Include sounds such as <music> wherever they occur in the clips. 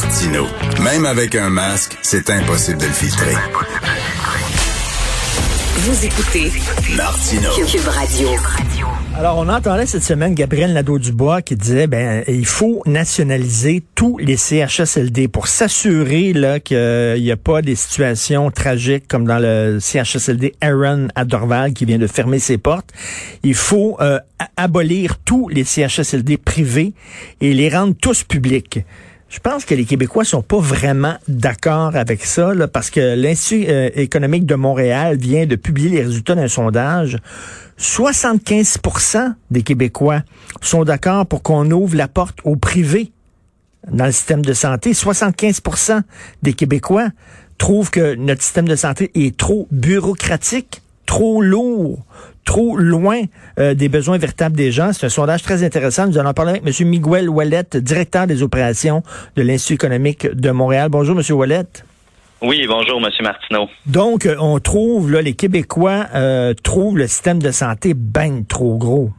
Martino. Même avec un masque, c'est impossible de le filtrer. Vous écoutez Martino. Cube Radio. Alors, on entendait cette semaine Gabriel Nadeau-Dubois qui disait, ben, il faut nationaliser tous les CHSLD pour s'assurer là qu'il n'y a pas des situations tragiques comme dans le CHSLD Aaron à Dorval qui vient de fermer ses portes. Il faut euh, abolir tous les CHSLD privés et les rendre tous publics. Je pense que les Québécois sont pas vraiment d'accord avec ça, parce que l'Institut euh, économique de Montréal vient de publier les résultats d'un sondage. 75% des Québécois sont d'accord pour qu'on ouvre la porte au privé dans le système de santé. 75% des Québécois trouvent que notre système de santé est trop bureaucratique, trop lourd, trop loin euh, des besoins véritables des gens. C'est un sondage très intéressant. Nous allons parler avec M. Miguel Wallet, directeur des opérations de l'Institut économique de Montréal. Bonjour, M. Wallet. Oui, bonjour, M. Martineau. Donc, euh, on trouve, là, les Québécois euh, trouvent le système de santé bien trop gros.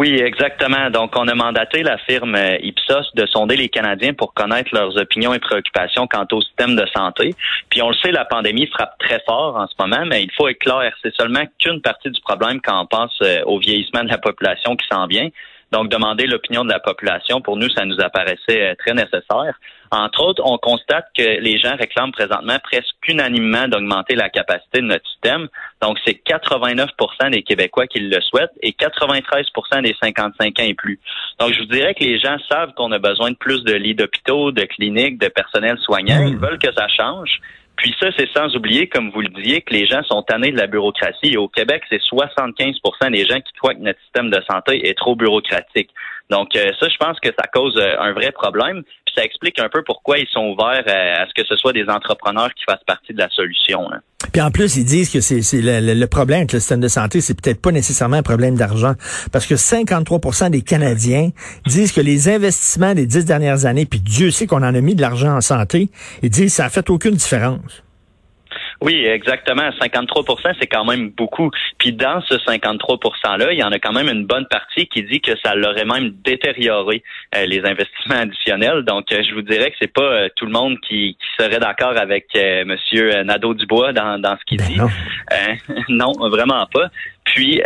Oui, exactement. Donc, on a mandaté la firme euh, Ipsos de sonder les Canadiens pour connaître leurs opinions et préoccupations quant au système de santé. Puis, on le sait, la pandémie frappe très fort en ce moment, mais il faut être c'est seulement qu'une partie du problème quand on pense euh, au vieillissement de la population qui s'en vient. Donc, demander l'opinion de la population, pour nous, ça nous apparaissait euh, très nécessaire. Entre autres, on constate que les gens réclament présentement presque unanimement d'augmenter la capacité de notre système. Donc, c'est 89% des Québécois qui le souhaitent et 93% des 55 ans et plus. Donc, je vous dirais que les gens savent qu'on a besoin de plus de lits d'hôpitaux, de cliniques, de personnel soignant. Ils veulent que ça change. Puis ça, c'est sans oublier, comme vous le disiez, que les gens sont tannés de la bureaucratie. Et au Québec, c'est 75% des gens qui croient que notre système de santé est trop bureaucratique. Donc euh, ça, je pense que ça cause euh, un vrai problème. Ça explique un peu pourquoi ils sont ouverts euh, à, ce que ce soit des entrepreneurs qui fassent partie de la solution. Puis en plus, ils disent que c'est le, le, problème avec le système de santé, c'est peut-être pas nécessairement un problème d'argent, parce que 53% des Canadiens disent que les investissements des dix dernières années, puis Dieu sait qu'on en a mis de l'argent en santé, ils disent que ça a fait aucune différence. Oui, exactement. 53% c'est quand même beaucoup. Puis dans ce 53 %-là, il y en a quand même une bonne partie qui dit que ça l'aurait même détérioré euh, les investissements additionnels. Donc, euh, je vous dirais que c'est pas euh, tout le monde qui, serait d'accord avec Monsieur Nadeau-Dubois dans, dans ce qu'il ben dit. Non. <laughs> non, vraiment pas. Puis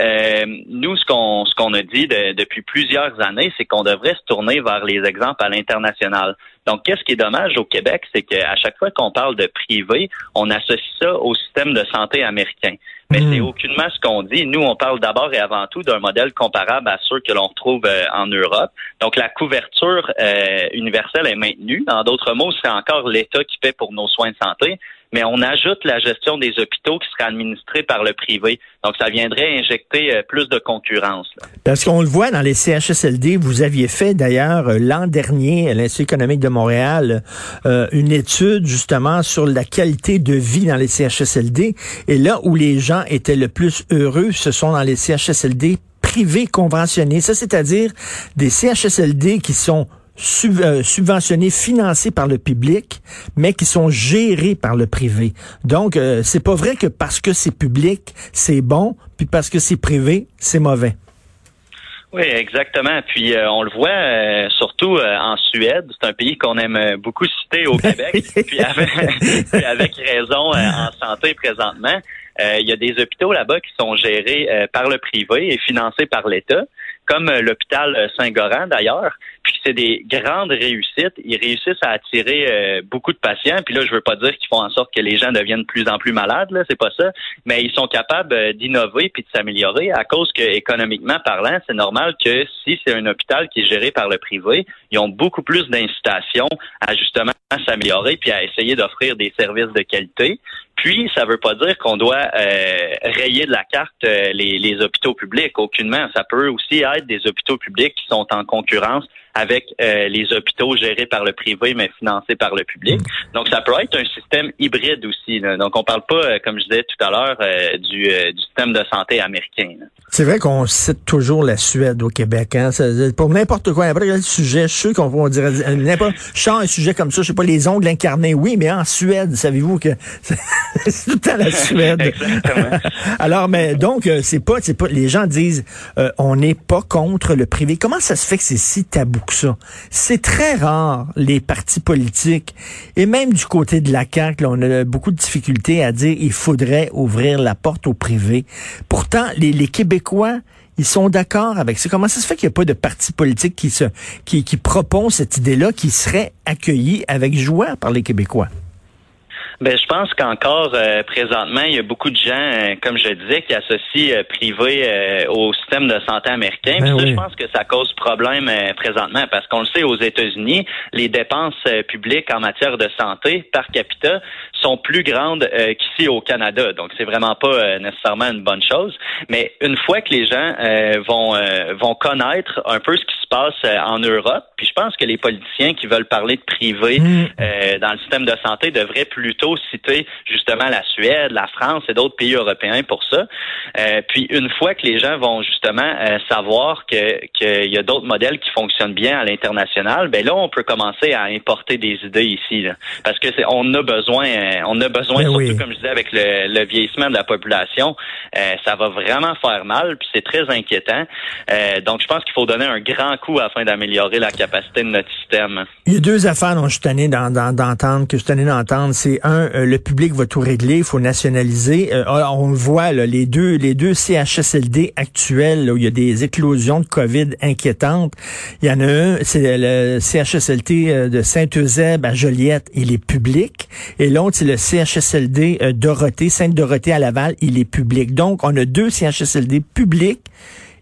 nous, ce qu'on ce qu'on a dit depuis plusieurs années, c'est qu'on devrait se tourner vers les exemples à l'international. Donc, qu'est-ce qui est dommage au Québec, c'est qu'à chaque fois qu'on parle de privé, on associe ça au système de santé américain. Mais hmm. c'est aucunement ce qu'on dit. Nous, on parle d'abord et avant tout d'un modèle comparable à ceux que l'on retrouve euh, en Europe. Donc, la couverture euh, universelle est maintenue. En d'autres mots, c'est encore l'État qui paie pour nos soins de santé mais on ajoute la gestion des hôpitaux qui serait administrée par le privé. Donc, ça viendrait injecter euh, plus de concurrence. Parce qu'on le voit dans les CHSLD, vous aviez fait d'ailleurs euh, l'an dernier à l'Institut économique de Montréal euh, une étude justement sur la qualité de vie dans les CHSLD. Et là où les gens étaient le plus heureux, ce sont dans les CHSLD privés conventionnés. Ça, c'est-à-dire des CHSLD qui sont euh, subventionnés, financés par le public, mais qui sont gérés par le privé. Donc, euh, c'est pas vrai que parce que c'est public, c'est bon, puis parce que c'est privé, c'est mauvais. Oui, exactement. Puis euh, on le voit surtout en Suède, c'est un pays qu'on aime beaucoup citer au <laughs> Québec, <laughs> puis, avec, raison en santé présentement. Il y a des hôpitaux là-bas qui sont gérés par le privé et financés par l'État, comme l'hôpital Saint-Goran d'ailleurs. Puis c'est des grandes réussites. Ils réussissent à attirer euh, beaucoup de patients. Puis là, je veux pas dire qu'ils font en sorte que les gens deviennent de plus en plus malades, là, c'est pas ça. Mais ils sont capables euh, d'innover puis de s'améliorer à cause que, économiquement parlant, c'est normal que si c'est un hôpital qui est géré par le privé, ils ont beaucoup plus d'incitation à justement s'améliorer puis à essayer d'offrir des services de qualité. Puis, ça veut pas dire qu'on doit euh, rayer de la carte les, les hôpitaux publics. Aucunement. Ça peut aussi être des hôpitaux publics qui sont en concurrence avec euh, les hôpitaux gérés par le privé mais financés par le public. Donc ça peut être un système hybride aussi. Donc on parle pas, euh, comme je disais tout à l'heure, euh, du, du, système de santé américain. C'est vrai qu'on cite toujours la Suède au Québec. Hein? pour n'importe quoi, n'importe quel sujet, je suis qu'on va dire n'importe. Je un sujet comme ça, je sais pas les ongles incarnés, oui, mais en Suède, savez-vous que <laughs> c'est tout le temps la Suède. <laughs> Exactement. <laughs> Alors, mais donc c'est pas, c'est pas. Les gens disent, on n'est pas contre le privé. Comment ça se fait que c'est si tabou? C'est très rare, les partis politiques, et même du côté de la CAQ, là, on a beaucoup de difficultés à dire il faudrait ouvrir la porte au privé. Pourtant, les, les Québécois, ils sont d'accord avec ça. Comment ça se fait qu'il n'y a pas de parti politique qui se qui, qui propose cette idée-là qui serait accueillie avec joie par les Québécois? Ben, je pense qu'encore euh, présentement, il y a beaucoup de gens, euh, comme je disais, qui associent euh, privé au système de santé américain. Ben ça, oui. je pense que ça cause problème présentement parce qu'on le sait aux États-Unis, les dépenses publiques en matière de santé par capita sont plus grandes qu'ici au Canada. Donc, c'est vraiment pas nécessairement une bonne chose. Mais une fois que les gens vont vont connaître un peu ce qui se passe en Europe, puis je pense que les politiciens qui veulent parler de privé Mm. dans le système de santé devraient plutôt citer justement la Suède, la France et d'autres pays européens pour ça. Euh, puis une fois que les gens vont justement euh, savoir que qu'il y a d'autres modèles qui fonctionnent bien à l'international, ben là on peut commencer à importer des idées ici, là. parce que c'est on a besoin, euh, on a besoin Ben surtout oui. comme je disais avec le, le vieillissement de la population, euh, ça va vraiment faire mal, puis c'est très inquiétant. Euh, donc je pense qu'il faut donner un grand coup afin d'améliorer la capacité de notre système. Il y a deux affaires dont je suis tanné d'en- d'en- d'entendre, que je suis tanné d'entendre. C'est un, le public va tout régler, il faut nationaliser. Alors, on le voit, là, les deux, les deux CHSLD actuels, là, où il y a des éclosions de COVID inquiétantes. Il y en a un, c'est le CHSLD euh, de Saint-Eusèbe à Joliette, il est public. Et l'autre, c'est le CHSLD euh, Dorothée, Sainte-Dorothée à Laval, il est public. Donc, on a deux CHSLD publics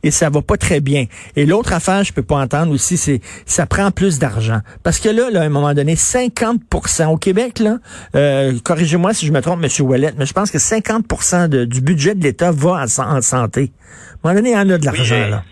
et ça va pas très bien. Et l'autre affaire, je peux pas entendre aussi, c'est ça prend plus d'argent. Parce que là, là, à un moment donné, 50% au Québec, là, euh, corrigez-moi si je me trompe, Monsieur Wallet, mais je pense que 50 de- du budget de l'État va en, san- en santé. À un moment donné, il y en a de l'argent, Oui, là.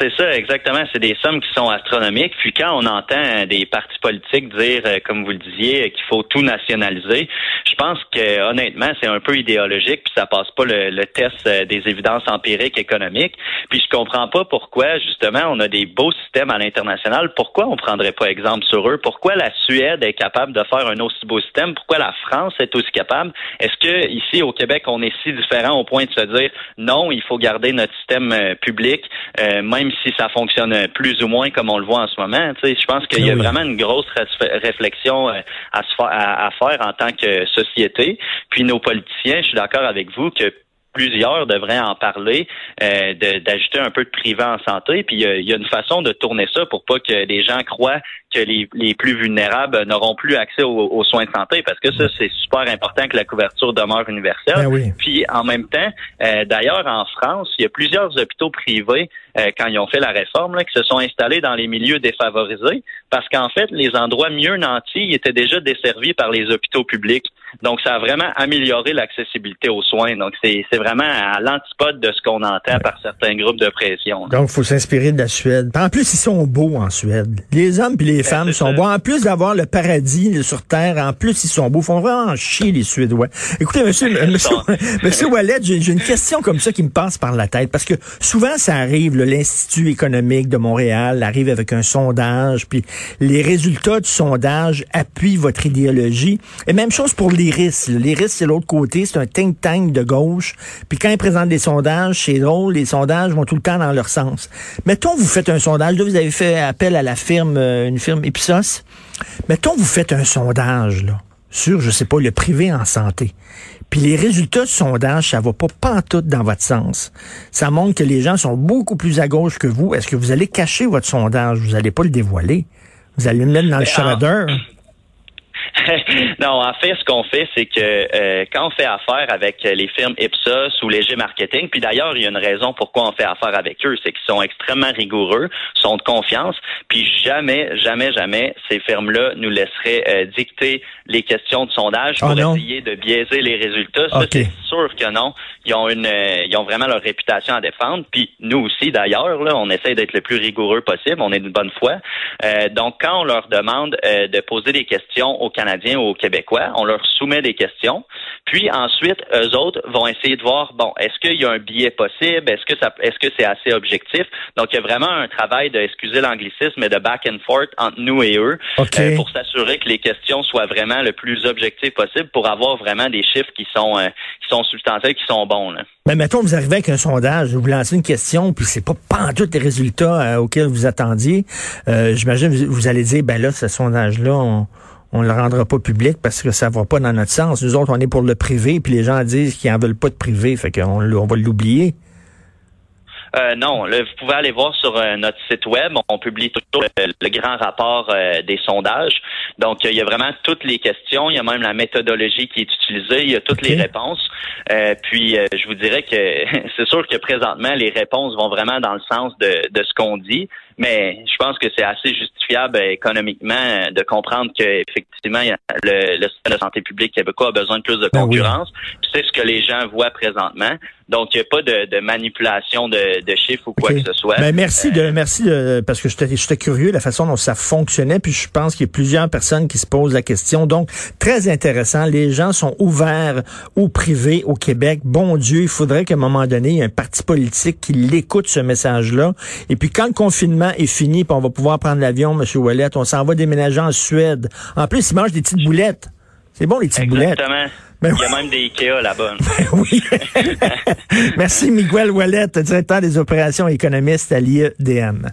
C'est ça, exactement. C'est des sommes qui sont astronomiques. Puis quand on entend des partis politiques dire, euh, comme vous le disiez, euh, qu'il faut tout nationaliser, je pense que honnêtement, c'est un peu idéologique, puis ça passe pas le, test euh, des évidences empiriques économiques. Puis je comprends pas pourquoi, justement, on a des beaux systèmes à l'international. Pourquoi on prendrait pas exemple sur eux? Pourquoi la Suède est capable de faire un aussi beau système? Pourquoi la France est aussi capable? Est-ce que ici au Québec, on est si différent au point de se dire non, il faut garder notre système public, même si ça fonctionne plus ou moins comme on le voit en ce moment? Je pense qu'il y a Oui. vraiment une grosse ré- réflexion euh, à, se faire, à, à faire en tant que société. Puis nos politiciens, je suis d'accord avec vous que plusieurs devraient en parler, euh, d'ajouter un peu de privé en santé. Puis il y a- il y, a une façon de tourner ça pour pas que les gens croient que les, les plus vulnérables n'auront plus accès aux, aux soins de santé, parce que ça, c'est super important que la couverture demeure universelle. Ben oui. Puis en même temps, euh, d'ailleurs en France, il y a plusieurs hôpitaux privés euh, quand ils ont fait la réforme là, qui se sont installés dans les milieux défavorisés parce qu'en fait, les endroits mieux nantis ils étaient déjà desservis par les hôpitaux publics. Donc ça a vraiment amélioré l'accessibilité aux soins. Donc c'est vraiment à l'antipode de ce qu'on entend par certains groupes de pression. là. Donc, il faut s'inspirer de la Suède. En plus, ils sont beaux en Suède. Les hommes puis les femmes c'est sont ça. beaux. En plus d'avoir le paradis sur Terre, en plus, ils sont beaux. Ils font vraiment chier, les Suédois. Écoutez, monsieur, monsieur, <laughs> monsieur Wallet, j'ai une question comme ça qui me passe par la tête. Parce que souvent, ça arrive, l'Institut économique de Montréal arrive avec un sondage, puis les résultats du sondage appuient votre idéologie. Et même chose pour l'IRIS. L'IRIS, c'est l'autre côté, c'est un think tank de gauche. Puis quand ils présentent des sondages, c'est drôle, les sondages vont tout le temps dans leur sens. Mettons, vous faites un sondage, là, vous avez fait appel à la firme, euh, une firme Ipsos. Mettons, vous faites un sondage, là, sur, je sais pas, le privé en santé. Puis les résultats du sondage, ça va pas pantoute dans votre sens. Ça montre que les gens sont beaucoup plus à gauche que vous. Est-ce que vous allez cacher votre sondage? Vous allez pas le dévoiler. Vous allez le mettre dans le Ben, shredder. <laughs> non, en fait, ce qu'on fait, c'est que euh, quand on fait affaire avec les firmes Ipsos ou Léger Marketing, puis d'ailleurs, il y a une raison pourquoi on fait affaire avec eux, c'est qu'ils sont extrêmement rigoureux, sont de confiance, puis jamais, jamais, jamais, ces firmes-là nous laisseraient euh, dicter les questions de sondage pour Ah non? essayer de biaiser les résultats. Ça, c'est sûr que non. Ils ont une, euh, ils ont vraiment leur réputation à défendre. Puis nous aussi, d'ailleurs, là, on essaie d'être le plus rigoureux possible. On est de bonne foi. Euh, donc, quand on leur demande euh, de poser des questions aux Canadiens Canadiens ou aux Québécois. On leur soumet des questions. Puis ensuite, eux autres vont essayer de voir, bon, est-ce qu'il y a un biais possible? Est-ce que ça, est-ce que c'est assez objectif? Donc, il y a vraiment un travail de, excusez l'anglicisme, mais de back and forth entre nous et eux euh, pour s'assurer que les questions soient vraiment le plus objectives possible pour avoir vraiment des chiffres qui sont, euh, qui sont substantiels, qui sont bons. Là. Mais mettons, vous arrivez avec un sondage, vous lancez une question, puis c'est pas pas tous les résultats euh, auxquels vous attendiez. J'imagine vous, vous allez dire, ben là, ce sondage-là, on on le rendra pas public parce que ça va pas dans notre sens. Nous autres, on est pour le privé, puis les gens disent qu'ils en veulent pas de privé, fait qu'on on va l'oublier. Euh, non, vous pouvez aller voir sur euh, notre site web. On publie toujours le, grand rapport euh, des sondages. Donc, il y a vraiment toutes les questions. Il y a même la méthodologie qui est utilisée. Il y a toutes les réponses. puis, je vous dirais que <laughs> c'est sûr que présentement, les réponses vont vraiment dans le sens de, de ce qu'on dit mais je pense que c'est assez justifiable économiquement de comprendre qu'effectivement, le, le système de santé publique québécois a besoin de plus de ben concurrence. C'est ce que les gens voient présentement. Donc, il n'y a pas de, manipulation de, chiffres ou quoi que ce soit. Ben, merci de, merci de, parce que j'étais curieux de la façon dont ça fonctionnait, puis je pense qu'il y a plusieurs personnes qui se posent la question. Donc, très intéressant. Les gens sont ouverts au privé au Québec. Bon Dieu, il faudrait qu'à un moment donné, il y ait un parti politique qui l'écoute ce message-là. Et puis, quand le confinement est fini, puis on va pouvoir prendre l'avion, M. Wallet. On s'en va déménager en Suède. En plus, ils mangent des petites boulettes. C'est bon, les petites boulettes. Exactement. Ben Il y a même des Ikea là-bas. <laughs> Ben oui. <laughs> Merci, Miguel Wallet, directeur des opérations économistes à l'IEDM.